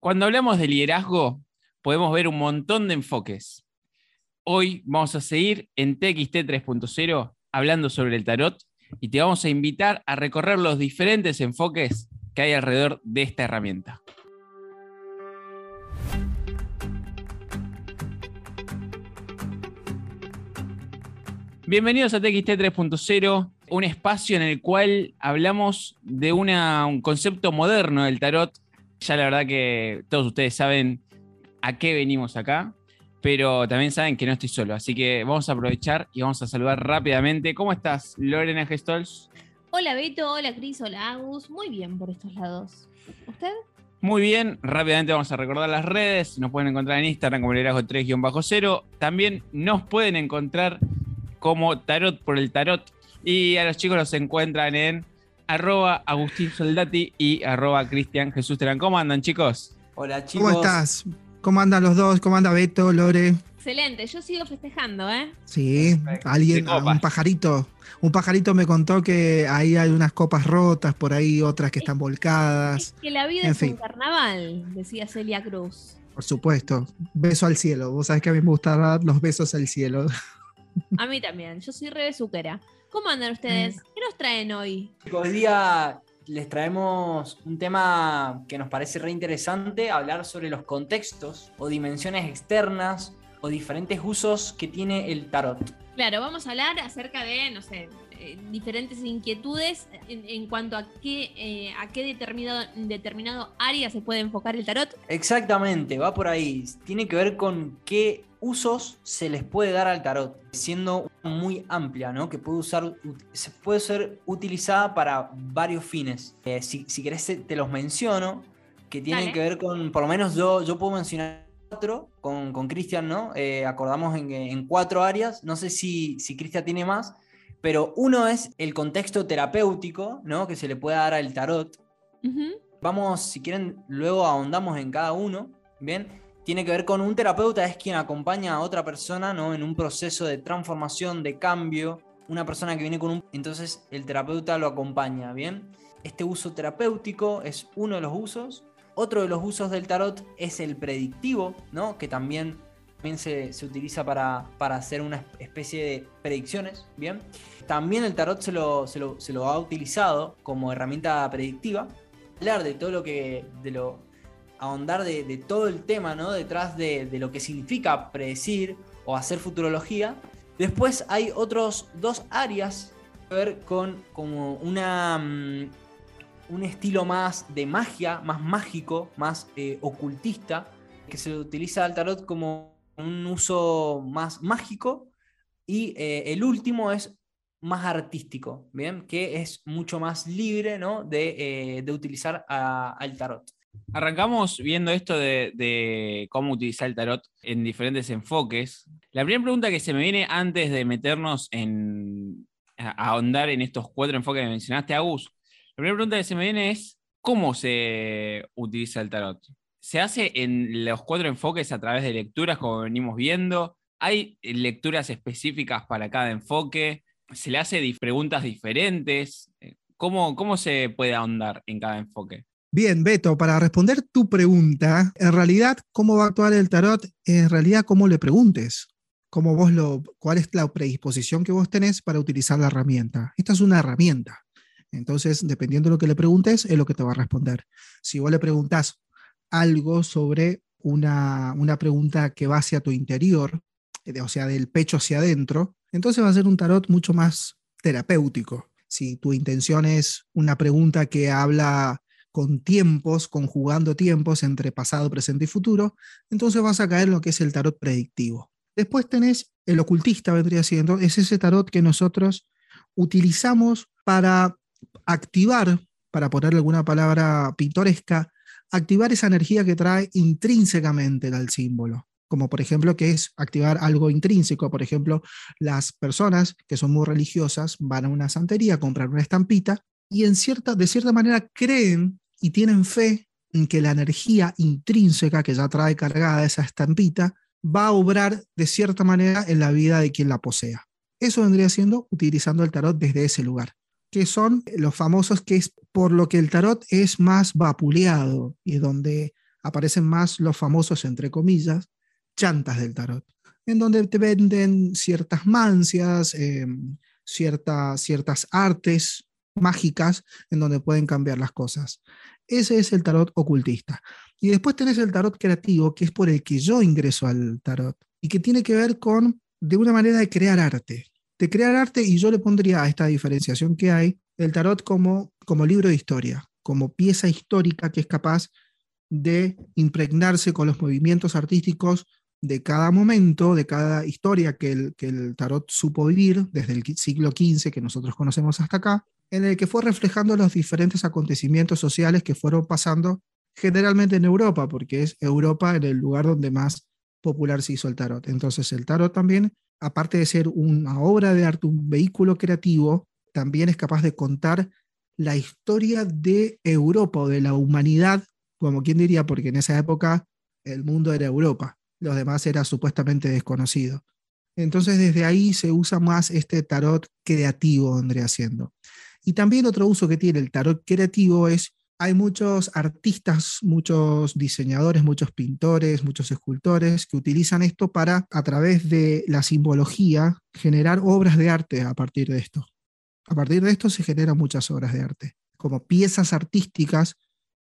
Cuando hablamos de liderazgo, podemos ver un montón de enfoques. Hoy vamos a seguir en TXT 3.0 hablando sobre el tarot y te vamos a invitar a recorrer los diferentes enfoques que hay alrededor de esta herramienta. Bienvenidos a TXT 3.0, un espacio en el cual hablamos de un concepto moderno del tarot ya la verdad que todos ustedes saben a qué venimos acá, pero también saben que no estoy solo, así que vamos a aprovechar y vamos a saludar rápidamente. ¿Cómo estás, Lorena Gestols? Hola Beto, hola Cris, hola Agus. Muy bien por estos lados. ¿Usted? Muy bien, rápidamente vamos a recordar las redes. Nos pueden encontrar en Instagram como liderazgo 3-0. También nos pueden encontrar como Tarot por el Tarot. Y a los chicos los encuentran en arroba Agustín Soldati y arroba Cristian Jesús Terán. ¿Cómo andan, chicos? Hola, chicos. ¿Cómo estás? ¿Cómo andan los dos? ¿Cómo anda Beto, Lore? Excelente, yo sigo festejando, ¿eh? Sí, alguien, un pajarito, un pajarito me contó que ahí hay unas copas rotas por ahí, otras que están volcadas. que la vida es un carnaval, decía Celia Cruz. Por supuesto, beso al cielo. Vos sabés que a mí me gustan los besos al cielo. A mí también, yo soy re besuquera. ¿Cómo andan ustedes? Mm. ¿Qué nos traen hoy? Hoy día les traemos un tema que nos parece re interesante, hablar sobre los contextos o dimensiones externas o diferentes usos que tiene el tarot. Claro, vamos a hablar acerca de, no sé, eh, diferentes inquietudes en, cuanto a qué, eh, a qué determinado, determinado área se puede enfocar el tarot. Exactamente, va por ahí. Tiene que ver con qué usos se les puede dar al tarot, siendo muy amplia, ¿no? Que puede usar, se puede ser utilizada para varios fines. Eh, si, si, querés te los menciono, que tienen que ver con, por lo menos yo, yo puedo mencionar cuatro con Cristian, ¿no? Eh, acordamos en, cuatro áreas, no sé si, si Cristian tiene más, pero uno es el contexto terapéutico, ¿no? Que se le puede dar al tarot. Vamos, si quieren, luego ahondamos en cada uno, ¿bien? Tiene que ver con un terapeuta, es quien acompaña a otra persona ¿no? en un proceso de transformación, de cambio, una persona que viene con un... Entonces el terapeuta lo acompaña, ¿bien? Este uso terapéutico es uno de los usos. Otro de los usos del tarot es el predictivo, ¿no? Que también, también se, utiliza para, para, hacer una especie de predicciones, ¿bien? También el tarot se lo, se lo, se lo ha utilizado como herramienta predictiva. Hablar de todo lo que... De lo, ahondar de, todo el tema, ¿no? Detrás de, lo que significa predecir o hacer futurología. Después hay otros dos áreas que ver con como una, mm, un estilo más de magia, más mágico, más eh, ocultista, que se utiliza al tarot como un uso más mágico. Y eh, el último es más artístico, ¿bien? Que es mucho más libre, ¿no? De, eh, utilizar al tarot. Arrancamos viendo esto de, cómo utilizar el tarot en diferentes enfoques. La primera pregunta que se me viene antes de meternos en a ahondar en estos cuatro enfoques que mencionaste, Agus, la primera pregunta que se me viene es ¿cómo se utiliza el tarot? ¿Se hace en los cuatro enfoques a través de lecturas, como venimos viendo? ¿Hay lecturas específicas para cada enfoque? ¿Se le hace preguntas diferentes? ¿Cómo, ¿Cómo se puede ahondar en cada enfoque? Bien, Beto, para responder tu pregunta, en realidad, ¿cómo va a actuar el tarot? En realidad, ¿cómo le preguntes? ¿Cómo vos lo, ¿Cuál es la predisposición que vos tenés para utilizar la herramienta? Esta es una herramienta. Entonces, dependiendo de lo que le preguntes, es lo que te va a responder. Si vos le preguntas algo sobre una, una pregunta que va hacia tu interior, eh, o sea, del pecho hacia adentro, entonces va a ser un tarot mucho más terapéutico. Si tu intención es una pregunta que habla con tiempos, conjugando tiempos entre pasado, presente y futuro, entonces vas a caer en lo que es el tarot predictivo. Después tenés el ocultista, vendría siendo, es ese tarot que nosotros utilizamos para activar, para ponerle alguna palabra pintoresca, activar esa energía que trae intrínsecamente al símbolo como por ejemplo que es activar algo intrínseco. Por ejemplo, las personas que son muy religiosas van a una santería a comprar una estampita y en cierta, de cierta manera creen y tienen fe en que la energía intrínseca que ya trae cargada esa estampita va a obrar de cierta manera en la vida de quien la posea. Eso vendría siendo utilizando el tarot desde ese lugar, que son los famosos que es por lo que el tarot es más vapuleado y donde aparecen más los famosos, entre comillas, chantas del tarot, en donde te venden ciertas mancias, em, ciertas artes mágicas en donde pueden cambiar las cosas. Ese es el tarot ocultista. Y después tenés el tarot creativo, que es por el que yo ingreso al tarot y que tiene que ver con, de una manera, de crear arte. De crear arte, y yo le pondría a esta diferenciación que hay, el tarot como, como libro de historia, como pieza histórica que es capaz de impregnarse con los movimientos artísticos de cada momento, de cada historia que el, que el tarot supo vivir desde el siglo XV que nosotros conocemos hasta acá, en el que fue reflejando los diferentes acontecimientos sociales que fueron pasando generalmente en Europa, porque es Europa en el lugar donde más popular se hizo el tarot. Entonces el tarot también, aparte de ser una obra de arte, un vehículo creativo, también es capaz de contar la historia de Europa o de la humanidad, como quien diría, porque en esa época el mundo era Europa, los demás era supuestamente desconocido. Entonces desde ahí se usa más este tarot creativo, André haciendo. Y también otro uso que tiene el tarot creativo es, hay muchos artistas, muchos diseñadores, muchos pintores, muchos escultores que utilizan esto para, a través de la simbología, generar obras de arte a partir de esto. A partir de esto se generan muchas obras de arte, como piezas artísticas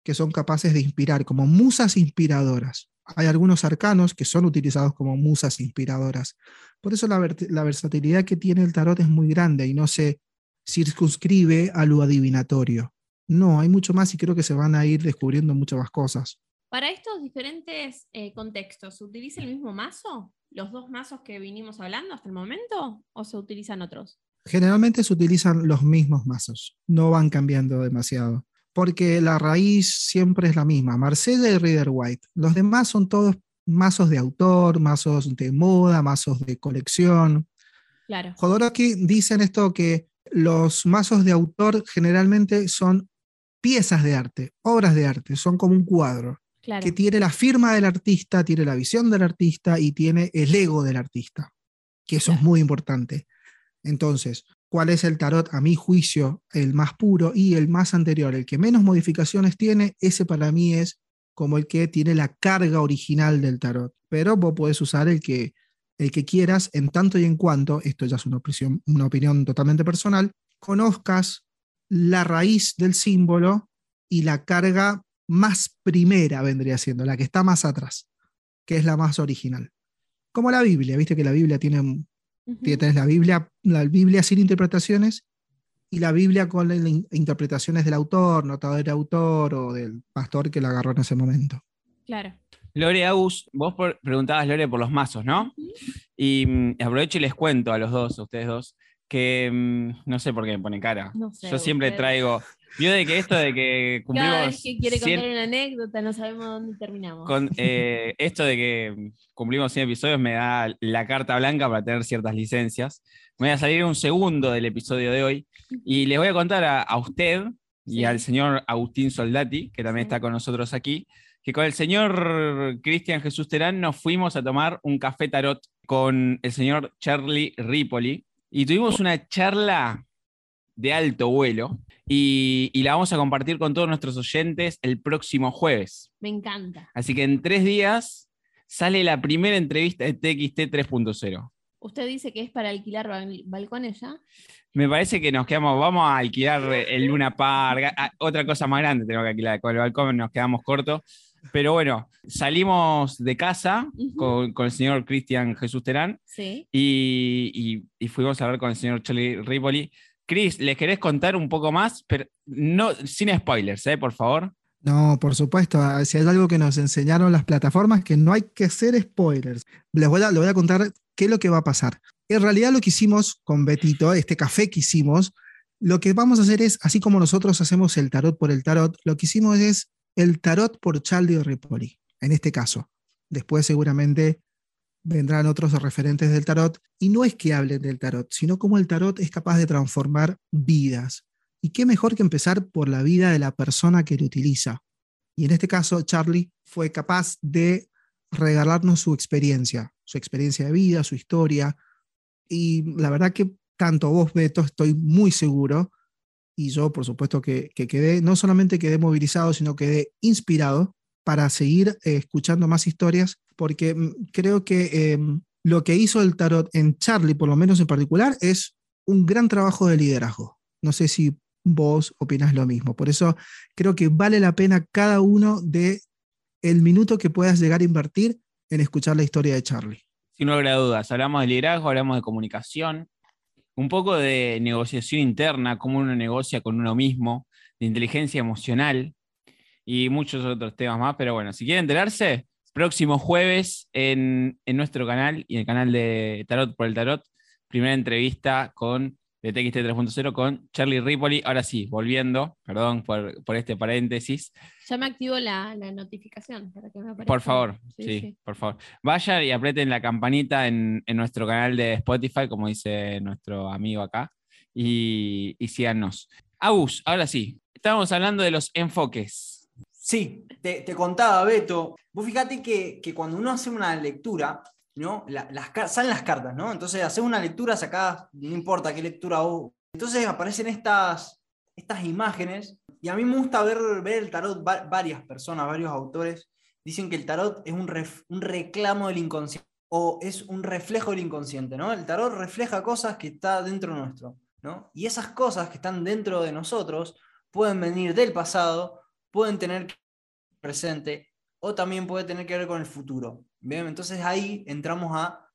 que son capaces de inspirar, como musas inspiradoras. Hay algunos arcanos que son utilizados como musas inspiradoras. Por eso la, la versatilidad que tiene el tarot es muy grande y no se circunscribe a lo adivinatorio. No, hay mucho más y creo que se van a ir descubriendo muchas más cosas. Para estos diferentes eh, contextos, ¿se utiliza el mismo mazo? ¿Los dos mazos que vinimos hablando hasta el momento? ¿O se utilizan otros? Generalmente se utilizan los mismos mazos, no van cambiando demasiado, porque la raíz siempre es la misma, Marsella y Reader White. Los demás son todos mazos de autor, mazos de moda, mazos de colección. Claro. Jodorowsky dicen esto que los mazos de autor generalmente son piezas de arte, obras de arte, son como un cuadro. que tiene la firma del artista, tiene la visión del artista y tiene el ego del artista, que eso es muy importante. Entonces, ¿cuál es el tarot a mi juicio el más puro y el más anterior, el que menos modificaciones tiene? Ese para mí es como el que tiene la carga original del tarot, pero vos podés usar el que el que quieras, en tanto y en cuanto, esto ya es una opinión, una opinión totalmente personal, conozcas la raíz del símbolo y la carga más primera vendría siendo, la que está más atrás, que es la más original. Como la Biblia, viste que la Biblia tiene, tienes la Biblia, la Biblia sin interpretaciones y la Biblia con las interpretaciones del autor, notado del autor o del pastor que la agarró en ese momento. Claro. Lore Agus, vos preguntabas, Lore, por los mazos, ¿no? Y mm, aprovecho y les cuento a los dos, a ustedes dos, que mm, no sé por qué me pone cara. Yo siempre traigo. Yo de que esto de que cumplimos. Cada vez que quiere contar una anécdota, no sabemos dónde terminamos. Con, eh, esto de que cumplimos 100 episodios me da la carta blanca para tener ciertas licencias. Me voy a salir un segundo del episodio de hoy y les voy a contar a, usted y al señor Agustín Soldati, que también está con nosotros aquí, que con el señor Cristian Jesús Terán nos fuimos a tomar un café tarot con el señor Charlie Ripoli y tuvimos una charla de alto vuelo y, la vamos a compartir con todos nuestros oyentes el próximo jueves. Me encanta. Así que en tres días sale la primera entrevista de TXT 3.0. ¿Usted dice que es para alquilar balcones ya? Me parece que nos quedamos, vamos a alquilar el Luna Park, otra cosa más grande tenemos que alquilar, con el balcón nos quedamos cortos. Pero bueno, salimos de casa con, el señor Cristian Jesús Terán y, fuimos a hablar con el señor Charlie Ripoli. Chris, ¿les querés contar un poco más? Pero no, sin spoilers, ¿eh? por favor. No, por supuesto. Ah, si hay algo que nos enseñaron las plataformas, que no hay que hacer spoilers. Les voy a, les voy a contar qué es lo que va a pasar. En realidad lo que hicimos con Betito, este café que hicimos, lo que vamos a hacer es, así como nosotros hacemos el tarot por el tarot, lo que hicimos es el tarot por Charlie Ripoli, en este caso. Después seguramente vendrán otros referentes del tarot, y no es que hablen del tarot, sino cómo el tarot es capaz de transformar vidas. Y qué mejor que empezar por la vida de la persona que lo utiliza. Y en este caso, Charlie fue capaz de regalarnos su experiencia, su experiencia de vida, su historia. Y la verdad que tanto vos, Beto, estoy muy seguro y yo, por supuesto, que, quedé, no solamente quedé movilizado, sino quedé inspirado para seguir eh, escuchando más historias, porque mm, creo que em, lo que hizo el tarot en Charlie, por lo menos en particular, es un gran trabajo de liderazgo. No sé si vos opinas lo mismo. Por eso creo que vale la pena cada uno de el minuto que puedas llegar a invertir en escuchar la historia de Charlie. Sin lugar a dudas, hablamos de liderazgo, hablamos de comunicación, un poco de negociación interna, cómo uno negocia con uno mismo, de inteligencia emocional y muchos otros temas más. Pero bueno, si quieren enterarse, próximo jueves en, en nuestro canal y en el canal de Tarot por el Tarot, primera entrevista con de TXT 3.0 con Charlie Ripoli. Ahora sí, volviendo, perdón por, por este paréntesis. Ya me activo la, la notificación para que me aparezca. Por favor, sí, por favor. Vayan y aprieten la campanita en, en, nuestro canal de Spotify, como dice nuestro amigo acá, y, y síganos. Agus, ahora sí, estábamos hablando de los enfoques. Sí, te, te contaba, Beto. Vos fíjate que, que cuando uno hace una lectura, ¿no? las, salen las cartas, ¿no? Entonces haces una lectura, sacás, no importa qué lectura o Entonces aparecen estas, estas imágenes y a mí me gusta ver, ver el tarot, varias personas, varios autores dicen que el tarot es un, un reclamo del inconsciente o es un reflejo del inconsciente, ¿no? El tarot refleja cosas que están dentro nuestro, ¿no? Y esas cosas que están dentro de nosotros pueden venir del pasado, pueden tener presente o también puede tener que ver con el futuro. Bien, entonces ahí entramos a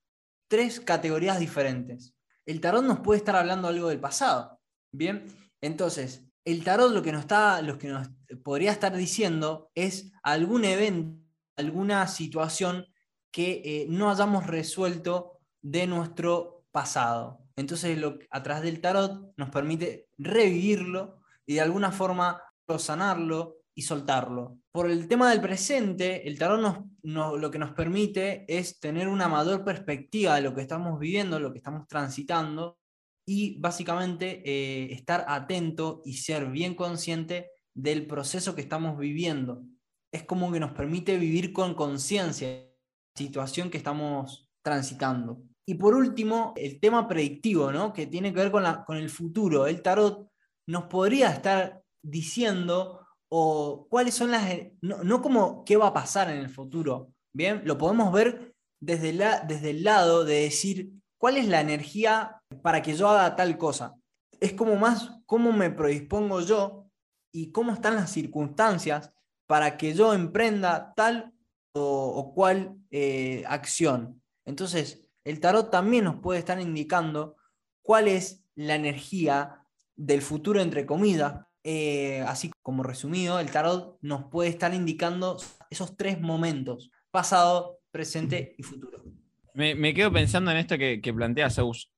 tres categorías diferentes. El tarot nos puede estar hablando algo del pasado. Bien, entonces el tarot lo que nos está, lo que nos podría estar diciendo es algún evento, alguna situación que eh, no hayamos resuelto de nuestro pasado. Entonces, lo, a través del tarot nos permite revivirlo y de alguna forma sanarlo, y soltarlo. Por el tema del presente, el tarot nos, lo que nos permite es tener una mayor perspectiva de lo que estamos viviendo, lo que estamos transitando y básicamente eh, estar atento y ser bien consciente del proceso que estamos viviendo. Es como que nos permite vivir con conciencia la situación que estamos transitando. Y por último, el tema predictivo, ¿no? que tiene que ver con, el futuro. El tarot nos podría estar diciendo o cuáles son las, no, como qué va a pasar en el futuro, ¿bien? Lo podemos ver desde, la, desde el lado de decir cuál es la energía para que yo haga tal cosa. Es como más cómo me predispongo yo y cómo están las circunstancias para que yo emprenda tal o, cual eh, acción. Entonces, el tarot también nos puede estar indicando cuál es la energía del futuro, entre comillas, eh, así como resumido, el tarot nos puede estar indicando esos tres momentos, pasado, presente y futuro. Me, quedo pensando en esto que, que plantea Zeus.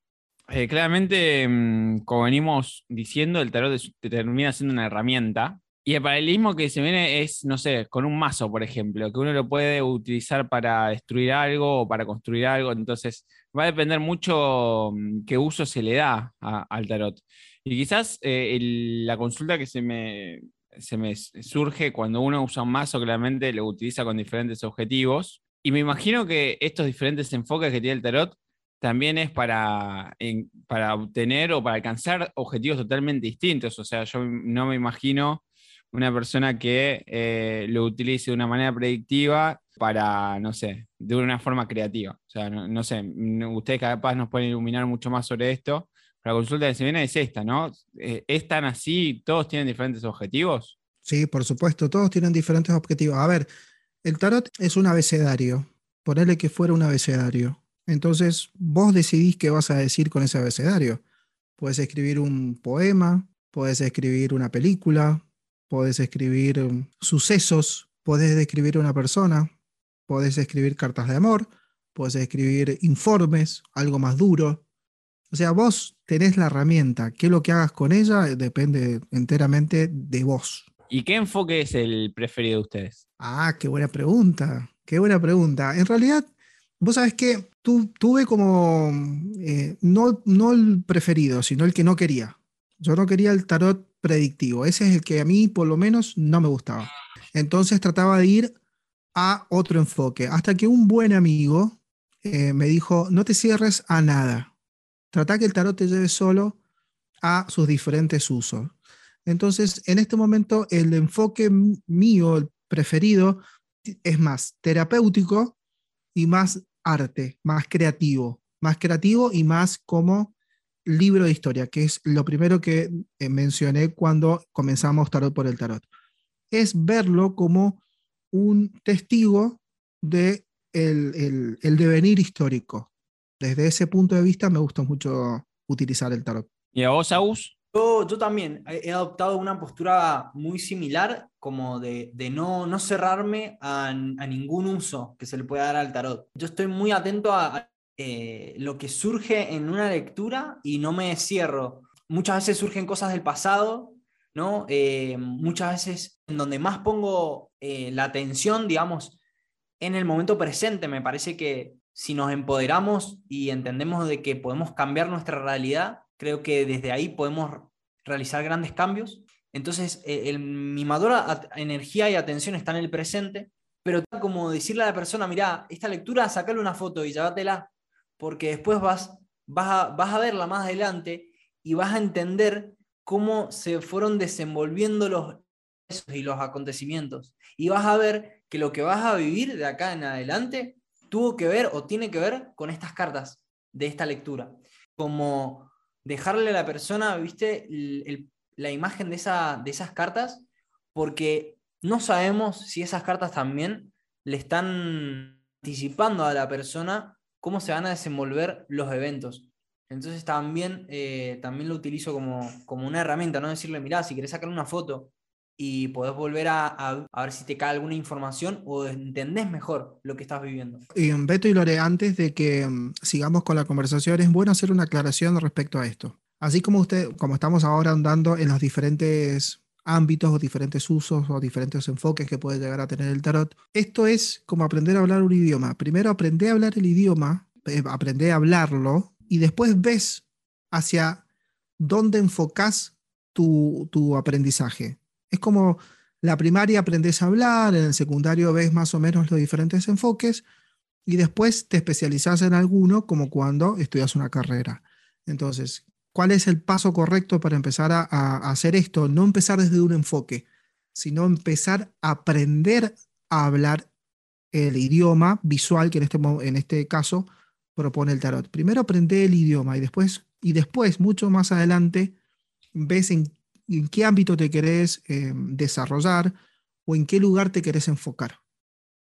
Eh, claramente, mm, como venimos diciendo, el tarot termina siendo una herramienta. Y el paralelismo que se viene es, no sé, con un mazo, por ejemplo, que uno lo puede utilizar para destruir algo o para construir algo. Entonces, va a depender mucho mm, qué uso se le da al tarot. Y quizás eh, la consulta que se me, se me surge cuando uno usa un mazo, claramente lo utiliza con diferentes objetivos. Y me imagino que estos diferentes enfoques que tiene el tarot también es para, para obtener o para alcanzar objetivos totalmente distintos. O sea, yo no me imagino una persona que eh, lo utilice de una manera predictiva para, no sé, de una forma creativa. O sea, no, no sé, ustedes capaz nos pueden iluminar mucho más sobre esto, la consulta que se viene es esta, ¿no? Eh, ¿Es tan así? ¿Todos tienen diferentes objetivos? Sí, por supuesto, todos tienen diferentes objetivos. A ver, el tarot es un abecedario. Ponele que fuera un abecedario. Entonces, vos decidís qué vas a decir con ese abecedario. Puedes escribir un poema, puedes escribir una película, puedes escribir um, sucesos, puedes describir una persona, puedes escribir cartas de amor, puedes escribir informes, algo más duro, o sea, vos tenés la herramienta. ¿Qué es lo que hagas con ella? Depende enteramente de vos. ¿Y qué enfoque es el preferido de ustedes? Ah, qué buena pregunta. Qué buena pregunta. En realidad, vos sabés que tuve como, eh, no, no el preferido, sino el que no quería. Yo no quería el tarot predictivo. Ese es el que a mí, por lo menos, no me gustaba. Entonces trataba de ir a otro enfoque. Hasta que un buen amigo eh, me dijo, no te cierres a nada. Trata que el tarot te lleve solo a sus diferentes usos. Entonces, en este momento, el enfoque mío, el preferido, es más terapéutico y más arte, más creativo, más creativo y más como libro de historia, que es lo primero que eh, mencioné cuando comenzamos Tarot por el Tarot. Es verlo como un testigo de el, devenir histórico. Desde ese punto de vista me gusta mucho utilizar el tarot. ¿Y a vos, Agus? Yo, yo, también he adoptado una postura muy similar, como de, no, no, cerrarme a, ningún uso que se le pueda dar al tarot. Yo estoy muy atento a, eh, lo que surge en una lectura y no me cierro. Muchas veces surgen cosas del pasado, ¿no? Eh, muchas veces en donde más pongo eh, la atención, digamos, en el momento presente. Me parece que si nos empoderamos y entendemos de que podemos cambiar nuestra realidad, creo que desde ahí podemos realizar grandes cambios. Entonces, eh, mi madura energía y atención está en el presente, pero como decirle a la persona, mira, esta lectura, sacale una foto y llévatela, porque después vas, vas, a, vas a verla más adelante y vas a entender cómo se fueron desenvolviendo los y los acontecimientos. Y vas a ver que lo que vas a vivir de acá en adelante tuvo que ver o tiene que ver con estas cartas de esta lectura. Como dejarle a la persona, viste, la imagen de, esa, de esas cartas, porque no sabemos si esas cartas también le están anticipando a la persona cómo se van a desenvolver los eventos. Entonces también, eh, también lo utilizo como, como, una herramienta, no decirle, mira, si querés sacar una foto y podés volver a, ver si te cae alguna información o entendés mejor lo que estás viviendo. Y Beto y Lore, antes de que mm, sigamos con la conversación, es bueno hacer una aclaración respecto a esto. Así como usted, como estamos ahora andando en los diferentes ámbitos o diferentes usos o diferentes enfoques que puede llegar a tener el tarot, esto es como aprender a hablar un idioma. Primero aprende a hablar el idioma, eh, aprende a hablarlo y después ves hacia dónde enfocas tu aprendizaje. Es como la primaria aprendes a hablar, en el secundario ves más o menos los diferentes enfoques y después te especializas en alguno como cuando estudias una carrera. Entonces, ¿cuál es el paso correcto para empezar a, hacer esto? No empezar desde un enfoque, sino empezar a aprender a hablar el idioma visual que en este, en este caso propone el tarot. Primero aprende el idioma y después, y después, mucho más adelante, ves en en qué ámbito te querés eh, desarrollar o en qué lugar te querés enfocar.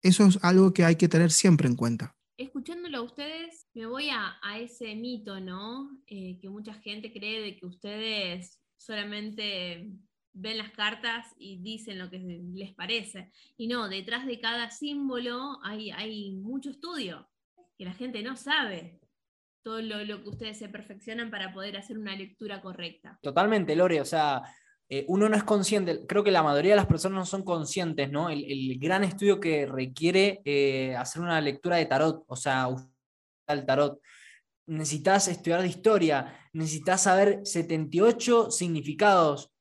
Eso es algo que hay que tener siempre en cuenta. Escuchándolo a ustedes, me voy a, ese mito, ¿no? Eh, que mucha gente cree de que ustedes solamente ven las cartas y dicen lo que les parece. Y no, detrás de cada símbolo hay, hay mucho estudio que la gente no sabe todo lo, que ustedes se perfeccionan para poder hacer una lectura correcta. Totalmente, Lore, o sea, eh, uno no es consciente, creo que la mayoría de las personas no son conscientes, ¿no? El, gran estudio que requiere eh, hacer una lectura de tarot, o sea, el tarot. Necesitas estudiar de historia, necesitas saber 78 significados,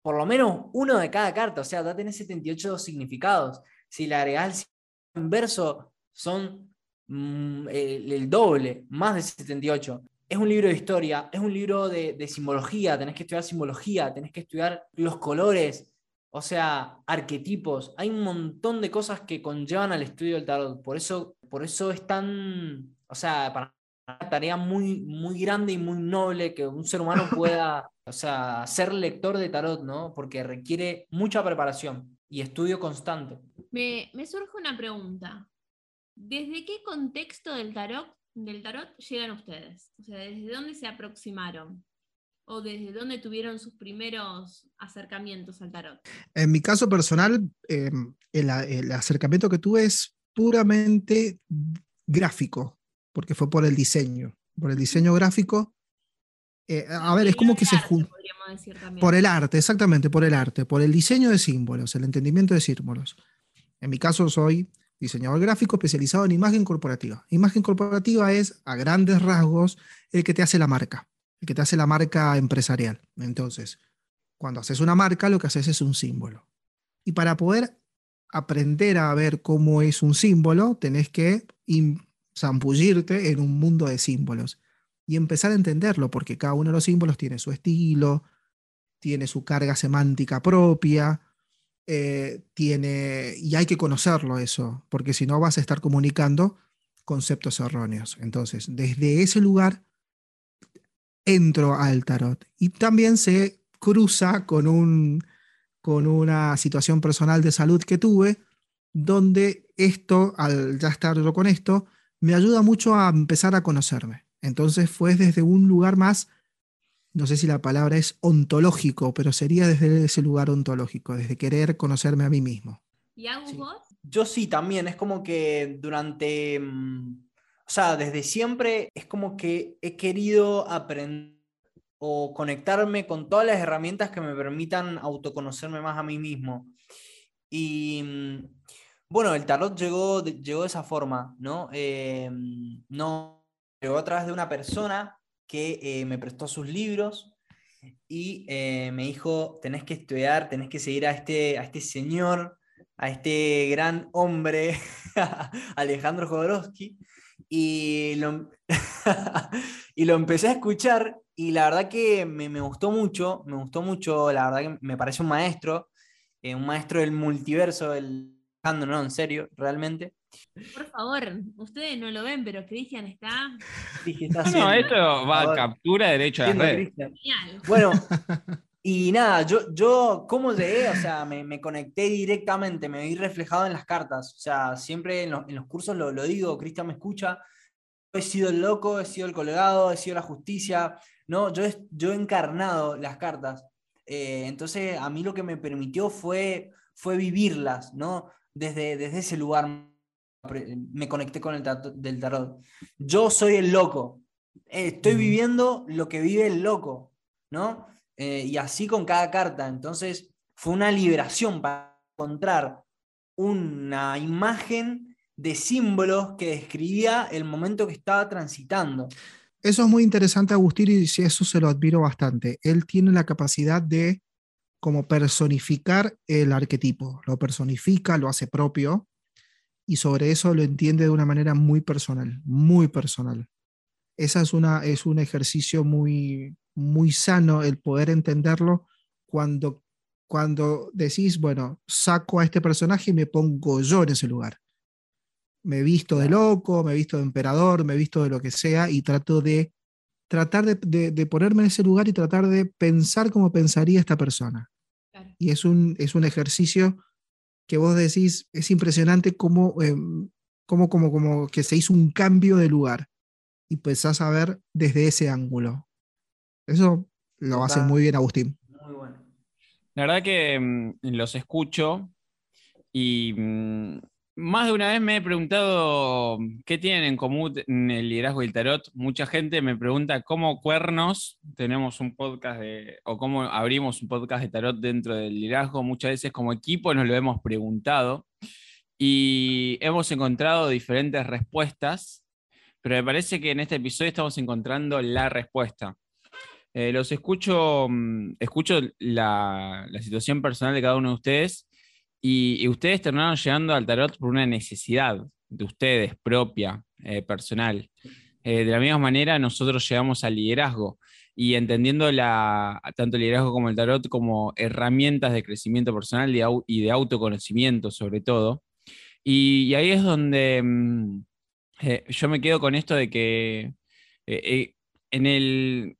por lo menos uno de cada carta, o sea, ya tenés 78 significados. Si le agregás el inverso, son Mm, el, doble, más de 78. Es un libro de historia, es un libro de, simbología, tenés que estudiar simbología, tenés que estudiar los colores, o sea, arquetipos. Hay un montón de cosas que conllevan al estudio del tarot. Por eso, por eso es tan, o sea, para una tarea muy, muy grande y muy noble que un ser humano pueda, o sea, ser lector de tarot, ¿no? Porque requiere mucha preparación y estudio constante. Me, me surge una pregunta. ¿Desde qué contexto del tarot, del tarot llegan ustedes? O sea, ¿desde dónde se aproximaron? ¿O desde dónde tuvieron sus primeros acercamientos al tarot? En mi caso personal, em, el, acercamiento que tuve es puramente gráfico, porque fue por el diseño. Por el diseño gráfico. Eh, a ver, es como que se junta. Por el arte, exactamente, por el arte, por el diseño de símbolos, el entendimiento de símbolos. En mi caso soy diseñador gráfico especializado en imagen corporativa. Imagen corporativa es, a grandes rasgos, el que te hace la marca, el que te hace la marca empresarial. Entonces, cuando haces una marca, lo que haces es un símbolo. Y para poder aprender a ver cómo es un símbolo, tenés que zambullirte en un mundo de símbolos y empezar a entenderlo, porque cada uno de los símbolos tiene su estilo, tiene su carga semántica propia, eh, tiene, y hay que conocerlo eso, porque si no vas a estar comunicando conceptos erróneos. Entonces, desde ese lugar entro al tarot y también se cruza con, un, con una situación personal de salud que tuve, donde esto, al ya estar yo con esto, me ayuda mucho a empezar a conocerme. Entonces fue desde un lugar más, no sé si la palabra es ontológico, pero sería desde ese lugar ontológico, desde querer conocerme a mí mismo. ¿Y Sí. vos? Yo sí, también. Es como que durante, mm, o sea, desde siempre es como que he querido aprender o conectarme con todas las herramientas que me permitan autoconocerme más a mí mismo. Y mm, bueno, el tarot llegó de, llegó de esa forma, ¿no? Eh, no llegó a través de una persona que eh, me prestó sus libros y eh, me dijo, tenés que estudiar, tenés que seguir a este, a este señor, a este gran hombre, Alejandro Jodorowsky, y lo, y lo empecé a escuchar y la verdad que me, me gustó mucho, me gustó mucho, la verdad que me parece un maestro, eh, un maestro del multiverso, el Alejandro, no, en serio, realmente. Por favor, ustedes no lo ven, pero Cristian está No, esto va a captura de derecho. Cristian. genial. Bueno, y nada, yo, yo, ¿cómo llegué? O sea, me, me conecté directamente, me vi reflejado en las cartas. O sea, siempre en, los- en los cursos lo, lo digo, Cristian me escucha. He sido el loco, he sido el colgado, he sido la justicia. No, yo, he- yo he encarnado las cartas. Eh, entonces, a mí lo que me permitió fue, fue vivirlas, ¿no? Desde, desde ese lugar me conecté con el tarot, del tarot. Yo soy el loco. Eh, estoy viviendo lo que vive el loco, ¿no? Eh, y así con cada carta. Entonces, fue una liberación para encontrar una imagen de símbolos que describía el momento que estaba transitando. Eso es muy interesante, Agustín, y eso se lo admiro bastante. Él tiene la capacidad de como personificar el arquetipo, lo personifica, lo hace propio, y sobre eso lo entiende de una manera muy personal, muy personal. Esa es, una, es un ejercicio muy, muy sano el poder entenderlo cuando, cuando decís, bueno, saco a este personaje y me pongo yo en ese lugar. Me visto de loco, me visto de emperador, me visto de lo que sea y trato de tratar de, de- de ponerme en ese lugar y tratar de pensar como pensaría esta persona. Claro. Y es un, es un ejercicio que vos decís, es impresionante cómo, em, cómo, como, como que se hizo un cambio de lugar y empezás a ver desde ese ángulo. Eso lo hace muy bien Agustín. Muy bueno. La verdad que mm, los escucho y mm, más de una vez me he preguntado qué tienen en común el liderazgo y el tarot. Mucha gente me pregunta cómo cuernos tenemos un podcast de, o cómo abrimos un podcast de tarot dentro del liderazgo. Muchas veces como equipo nos lo hemos preguntado y hemos encontrado diferentes respuestas, pero me parece que en este episodio estamos encontrando la respuesta. Eh, los escucho, mm, escucho la situación personal de cada uno de ustedes y, y ustedes terminaron llegando al tarot por una necesidad de ustedes, propia, eh, personal. Eh, de la misma manera, nosotros llegamos al liderazgo y entendiendo la, tanto el liderazgo como el tarot como herramientas de crecimiento personal y au- y de autoconocimiento sobre todo. Y, y ahí es donde mm, eh, yo me quedo con esto de que eh, eh, en el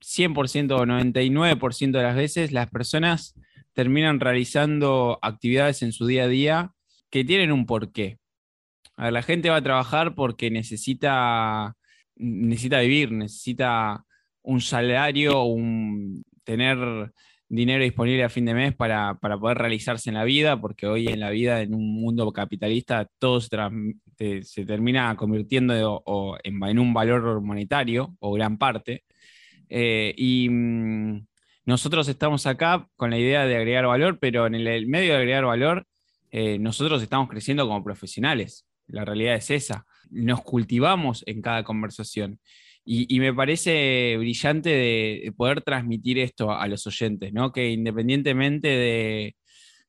100% o 99% de las veces las personas terminan realizando actividades en su día a día que tienen un porqué. La gente va a trabajar porque necesita, necesita vivir, necesita un salario, un, tener dinero disponible a fin de mes para, para poder realizarse en la vida, porque hoy en la vida, en un mundo capitalista, todo se, te- termina convirtiendo o- o en, en un valor monetario, o gran parte. Eh, y mm, nosotros estamos acá con la idea de agregar valor, pero en el, medio de agregar valor, eh, nosotros estamos creciendo como profesionales. La realidad es esa. Nos cultivamos en cada conversación. Y, me parece brillante de, de poder transmitir esto a, los oyentes, ¿no? Que independientemente de,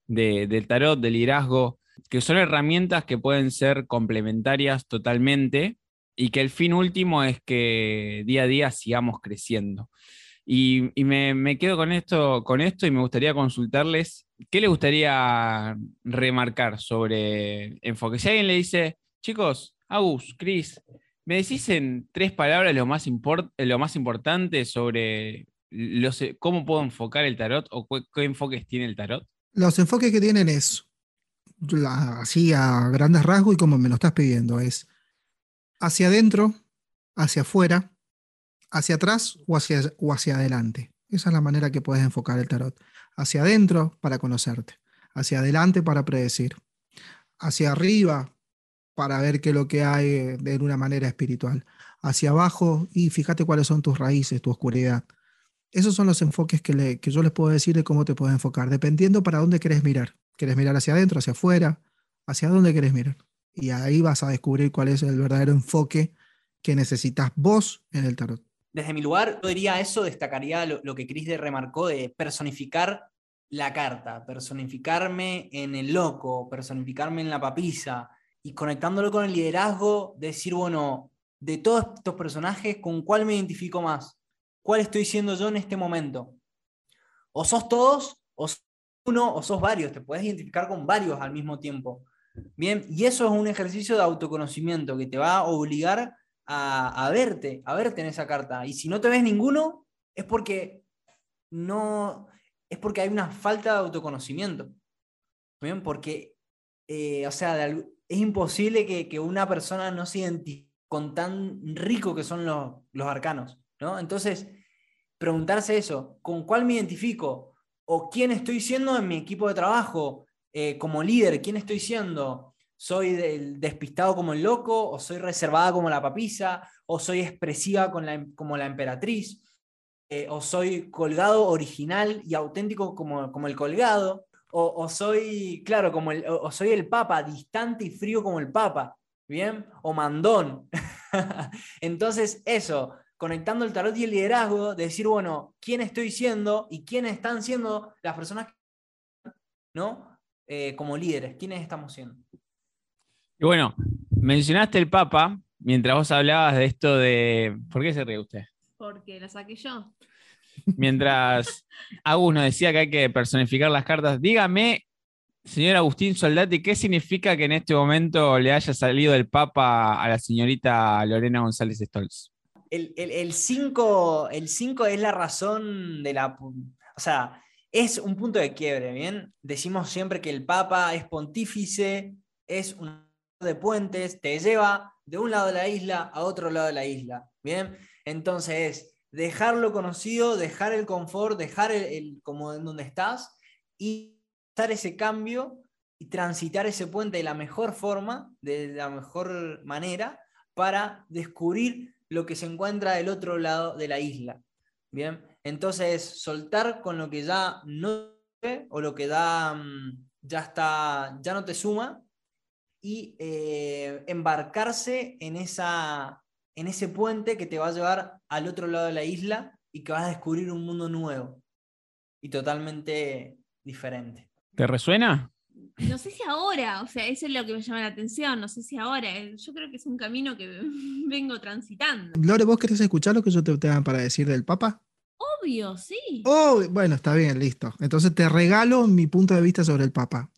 de- del tarot, del liderazgo, que son herramientas que pueden ser complementarias totalmente y que el fin último es que día a día sigamos creciendo. Y, me, quedo con esto, con esto y me gustaría consultarles qué les gustaría remarcar sobre enfoque. Si alguien le dice, chicos, Agus, Cris, ¿me decís en tres palabras lo más, lo más importante sobre los- cómo puedo enfocar el tarot o qué enfoques tiene el tarot? Los enfoques que tienen es, la- así a grandes rasgos y como me lo estás pidiendo, es hacia adentro, hacia afuera, hacia atrás o hacia, o hacia adelante. Esa es la manera que puedes enfocar el tarot. Hacia adentro para conocerte, hacia adelante para predecir, hacia arriba para ver qué es lo que hay eh, de una manera espiritual, hacia abajo y fíjate cuáles son tus raíces, tu oscuridad. Esos son los enfoques que, le- que yo les puedo decir de cómo te puedes enfocar, dependiendo para dónde querés mirar. ¿Querés mirar hacia adentro, hacia afuera? ¿Hacia dónde querés mirar? Y ahí vas a descubrir cuál es el verdadero enfoque que necesitas vos en el tarot. Desde mi lugar, yo diría eso, destacaría lo, lo que Chris de remarcó de personificar la carta, personificarme en el loco, personificarme en la papisa y conectándolo con el liderazgo, decir, bueno, de todos estos personajes, ¿con cuál me identifico más? ¿Cuál estoy siendo yo en este momento? O sos todos, o sos uno, o sos varios, te puedes identificar con varios al mismo tiempo. Bien, y eso es un ejercicio de autoconocimiento que te va a obligar a, verte, a verte en esa carta. Y si no te ves ninguno, es porque no, es porque hay una falta de autoconocimiento. Bien, porque, eh, o sea, es imposible que, que una persona no se identifique con tan rico que son los, los arcanos, ¿no? Entonces, preguntarse eso, ¿con cuál me identifico? ¿O quién estoy siendo en mi equipo de trabajo? Eh, como líder, ¿quién estoy siendo? ¿Soy del despistado como el loco? ¿O soy reservada como la papisa? ¿O soy expresiva em- como la emperatriz? Eh, ¿O soy colgado original y auténtico como, el colgado? O, soy, claro, como el, o, soy el papa, distante y frío como el papa, ¿bien? O mandón. Entonces, eso, conectando el tarot y el liderazgo, de decir, bueno, ¿quién estoy siendo y quiénes están siendo las personas, ¿no? Eh, como líderes, ¿quiénes estamos siendo? Y bueno, mencionaste el Papa mientras vos hablabas de esto de. ¿Por qué se ríe usted? Porque la saqué yo. Mientras Agus nos decía que hay que personificar las cartas, dígame, señor Agustín Soldati, ¿qué significa que en este momento le haya salido el Papa a la señorita Lorena González Stolz? El 5 el cinco es la razón de la... O sea, es un punto de quiebre, ¿bien? Decimos siempre que el Papa es pontífice, es un de puentes, te lleva de un lado de la isla a otro lado de la isla, ¿bien? Entonces es dejarlo conocido, dejar el confort, dejar el, como en donde estás y dar ese cambio y transitar ese puente de la mejor forma, de la mejor manera, para descubrir lo que se encuentra del otro lado de la isla. Bien, entonces soltar con lo que ya no o lo que da, mm, ya está, ya no te suma y eh, embarcarse en, esa, en ese puente que te va a llevar al otro lado de la isla y que vas a descubrir un mundo nuevo y totalmente diferente. ¿Te resuena? No sé si ahora, o sea, eso es lo que me llama la atención, no sé si ahora, eh, yo creo que es un camino que vengo transitando. Lore, ¿vos querés escuchar lo que yo te tenga para decir del Papa? Obvio, sí. Oh, bueno, está bien, listo. Entonces te regalo mi punto de vista sobre el Papa.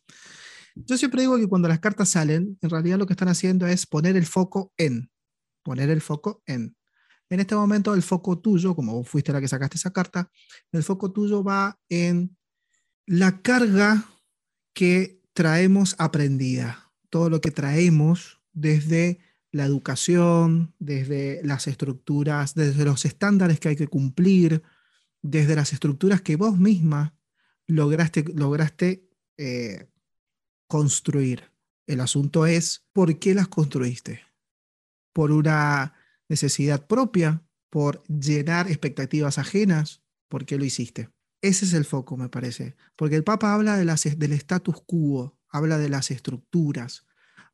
Yo siempre digo que cuando las cartas salen, en realidad lo que están haciendo es poner el foco en. Poner el foco en. En este momento el foco tuyo, como vos fuiste la que sacaste esa carta, el foco tuyo va en la carga que traemos aprendida. Todo lo que traemos desde la educación, desde las estructuras, desde los estándares que hay que cumplir, desde las estructuras que vos misma lograste, lograste eh, construir. El asunto es, ¿por qué las construiste? ¿Por una necesidad propia? ¿Por llenar expectativas ajenas? ¿Por qué lo hiciste? Ese es el foco, me parece. Porque el Papa habla del status quo, habla de las estructuras,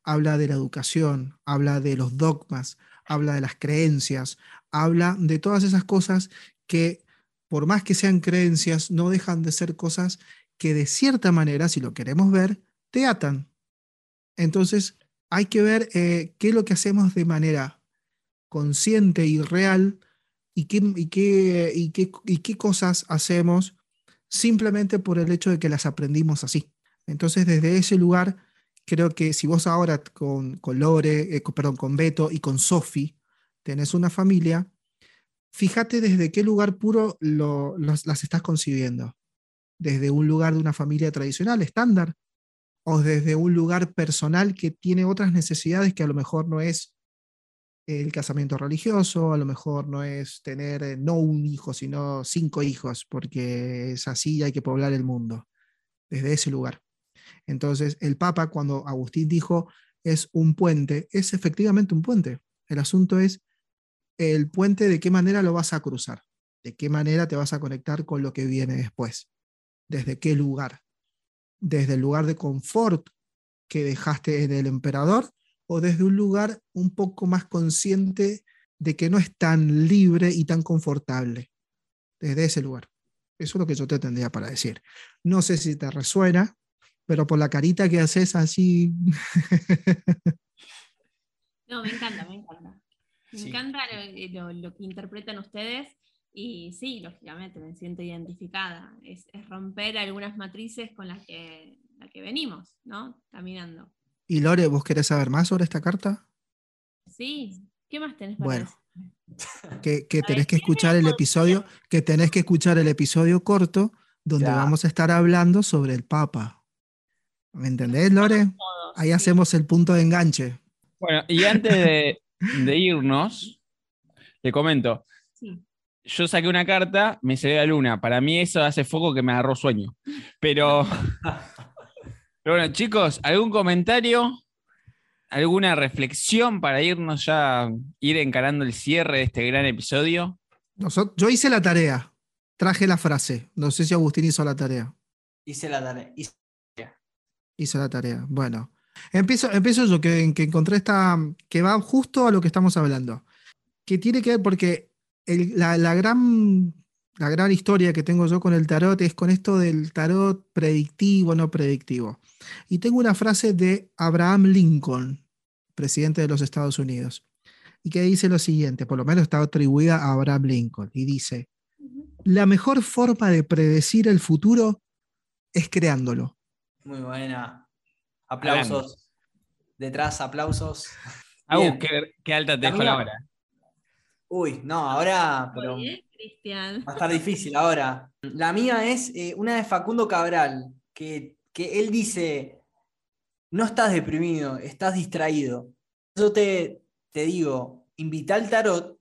habla de la educación, habla de los dogmas, habla de las creencias, habla de todas esas cosas que, por más que sean creencias, no dejan de ser cosas que de cierta manera, si lo queremos ver, te atan. Entonces, hay que ver eh, qué es lo que hacemos de manera consciente y real y qué, cosas hacemos simplemente por el hecho de que las aprendimos así. Entonces, desde ese lugar, creo que si vos ahora con, con Lore, eh, con- perdón, con Beto y con Sofi tenés una familia, fíjate desde qué lugar puro lo- las estás concibiendo. Desde un lugar de una familia tradicional, estándar, o desde un lugar personal que tiene otras necesidades que a lo mejor no es el casamiento religioso, a lo mejor no es tener eh, no un hijo, sino cinco hijos, porque es así y hay que poblar el mundo, desde ese lugar. Entonces, el Papa, cuando Agustín dijo es un puente, es efectivamente un puente. El asunto es el puente de qué manera lo vas a cruzar, de qué manera te vas a conectar con lo que viene después, desde qué lugar, desde el lugar de confort que dejaste en el emperador o desde un lugar un poco más consciente de que no es tan libre y tan confortable, desde ese lugar. Eso es lo que yo te tendría para decir. No sé si te resuena, pero por la carita que haces así, No, me encanta, me encanta. Me Sí. encanta lo, lo- lo que interpretan ustedes y sí, lógicamente me siento identificada. Es, es romper algunas matrices con las que, las que venimos, ¿no? Caminando. y Lore, ¿vos querés saber más sobre esta carta? Sí, ¿qué más tenés para Bueno, decir? que, que tenés ver, que ¿qué escuchar el episodio, que tenés que escuchar el episodio corto donde Ya. vamos a estar hablando sobre el Papa. ¿Me entendés, Lore? Todos, Ahí sí. hacemos el punto de enganche. Bueno, y antes de, de irnos, le comento. Yo saqué una carta, me salió la luna. Para mí eso hace foco que me agarró sueño. Pero, pero bueno, chicos, ¿algún comentario? ¿Alguna reflexión para irnos ya, ir encarando el cierre de este gran episodio? Nosot- yo hice la tarea, traje la frase. No sé si Agustín hizo la tarea. Hice la tarea. hice- Hizo la tarea. Bueno, empiezo, empiezo yo, que, que encontré esta, que va justo a lo que estamos hablando. Que tiene que ver porque el- la, la gran, la gran historia que tengo yo con el tarot es con esto del tarot predictivo, no predictivo. Y tengo una frase de Abraham Lincoln, presidente de los Estados Unidos, y que dice lo siguiente, por lo menos está atribuida a Abraham Lincoln, y dice, la mejor forma de predecir el futuro es creándolo. Muy buena. Aplausos. Detrás, aplausos. Qué, qué alta te dejó la hora. Uy, no, ahora. Pero Muy bien, Cristian. va a estar difícil ahora. La mía es eh, una de Facundo Cabral, que, que él dice: No estás deprimido, estás distraído. Yo te, te digo: invita al tarot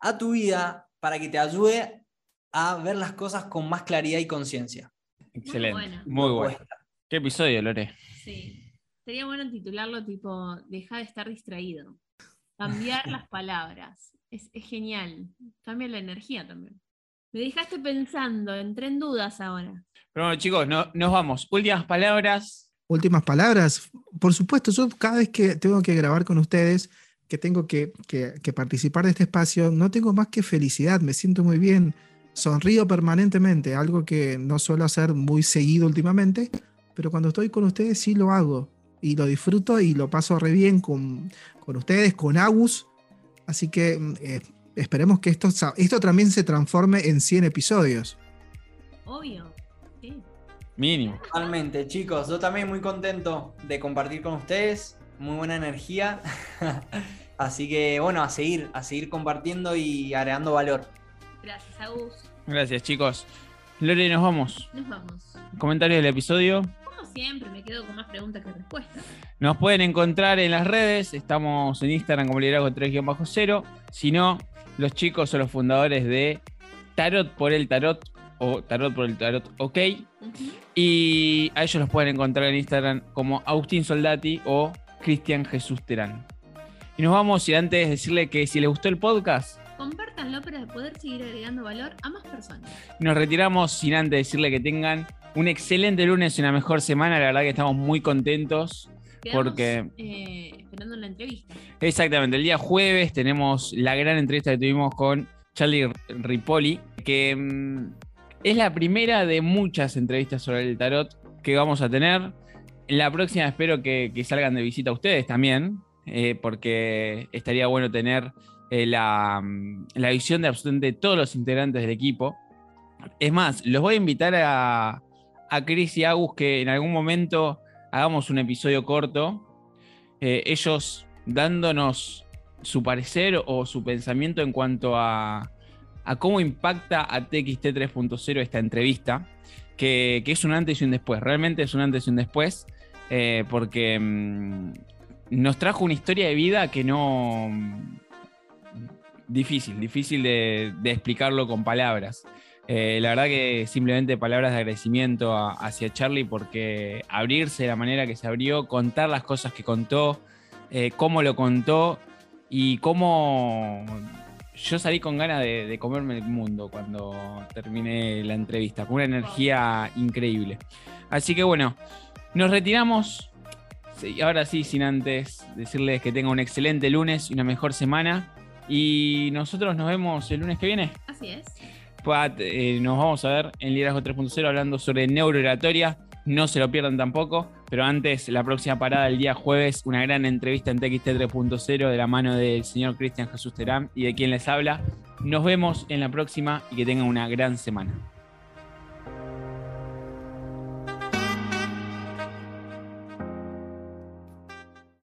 a tu vida para que te ayude a ver las cosas con más claridad y conciencia. Excelente. Muy bueno. ¿Qué episodio, Lore? Sí. Sería bueno titularlo tipo Deja de estar distraído. Cambiar las palabras. Es, es genial. Cambia la energía también. Me dejaste pensando, entré en dudas ahora. Pero bueno, chicos, no- nos vamos. Últimas palabras. Últimas palabras. Por supuesto, yo cada vez que tengo que grabar con ustedes, que tengo que, que- que participar de este espacio, no tengo más que felicidad, me siento muy bien, sonrío permanentemente, algo que no suelo hacer muy seguido últimamente, pero cuando estoy con ustedes sí lo hago y lo disfruto y lo paso re bien con, con ustedes, con Agus. Así que mm, eh, esperemos que esto, esto también se transforme en 100 episodios. Obvio. Sí. Mínimo. Totalmente, chicos. Yo también muy contento de compartir con ustedes. Muy buena energía. Así que bueno, a seguir, a seguir compartiendo y agregando valor. Gracias, Agus. Gracias, chicos. Lore, nos vamos. Nos vamos. Comentarios del episodio. Siempre, me quedo con más preguntas que respuestas. Nos pueden encontrar en las redes. Estamos en Instagram como liderazgo 3-0. Si no, los chicos son los fundadores de Tarot por el Tarot o Tarot por el Tarot OK. Y a ellos los pueden encontrar en Instagram como Agustín Soldati o Cristian Jesús Terán. Y nos vamos y antes decirle que si les gustó el podcast, Compártanlo para poder seguir agregando valor a más personas. nos retiramos sin antes decirle que tengan un excelente lunes y una mejor semana. La verdad que estamos muy contentos. Quedamos, Porque- eh, esperando la entrevista. Exactamente, el día jueves tenemos la gran entrevista que tuvimos con Charlie Ripoli, que mm, es la primera de muchas entrevistas sobre el tarot que vamos a tener. En la próxima espero que, que salgan de visita ustedes también, eh, porque estaría bueno tener eh, la, la visión de absolutamente todos los integrantes del equipo. Es más, los voy a invitar a, a Chris y Agus que en algún momento hagamos un episodio corto, eh, ellos dándonos su parecer o su pensamiento en cuanto a, a cómo impacta a TXT 3.0 esta entrevista, que, es un antes y un después, realmente es un antes y un después, eh, porque mmm, nos trajo una historia de vida que no... Difícil, difícil de, de explicarlo con palabras. Eh, la verdad que simplemente palabras de agradecimiento hacia Charlie porque abrirse de la manera que se abrió, contar las cosas que contó, eh, cómo lo contó y cómo yo salí con ganas de, de, comerme el mundo cuando terminé la entrevista, con una energía increíble. Así que bueno, nos retiramos. Sí, ahora sí, sin antes decirles que tengan un excelente lunes y una mejor semana. Y nosotros nos vemos el lunes que viene. Así es. Pues, eh, nos vamos a ver en Liderazgo 3.0 hablando sobre neurooratoria. No se lo pierdan tampoco. Pero antes, la próxima parada el día jueves, una gran entrevista en TXT 3.0 de la mano del señor Cristian Jesús Terán y de quien les habla. Nos vemos en la próxima y que tengan una gran semana.